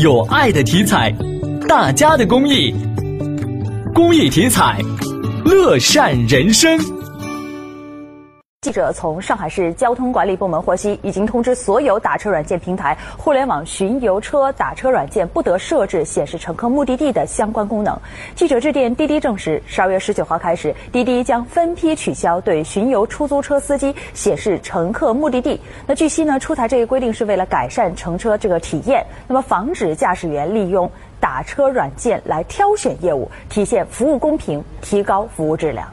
有爱的体彩，大家的公益，公益体彩，乐善人生。记者从上海市交通管理部门获悉，已经通知所有打车软件平台，互联网巡游车打车软件不得设置显示乘客目的地的相关功能。记者致电滴滴证实，十二月十九号开始，滴滴将分批取消对巡游出租车司机显示乘客目的地。那据悉呢，出台这一规定是为了改善乘车这个体验，那么防止驾驶员利用打车软件来挑选业务，体现服务公平，提高服务质量。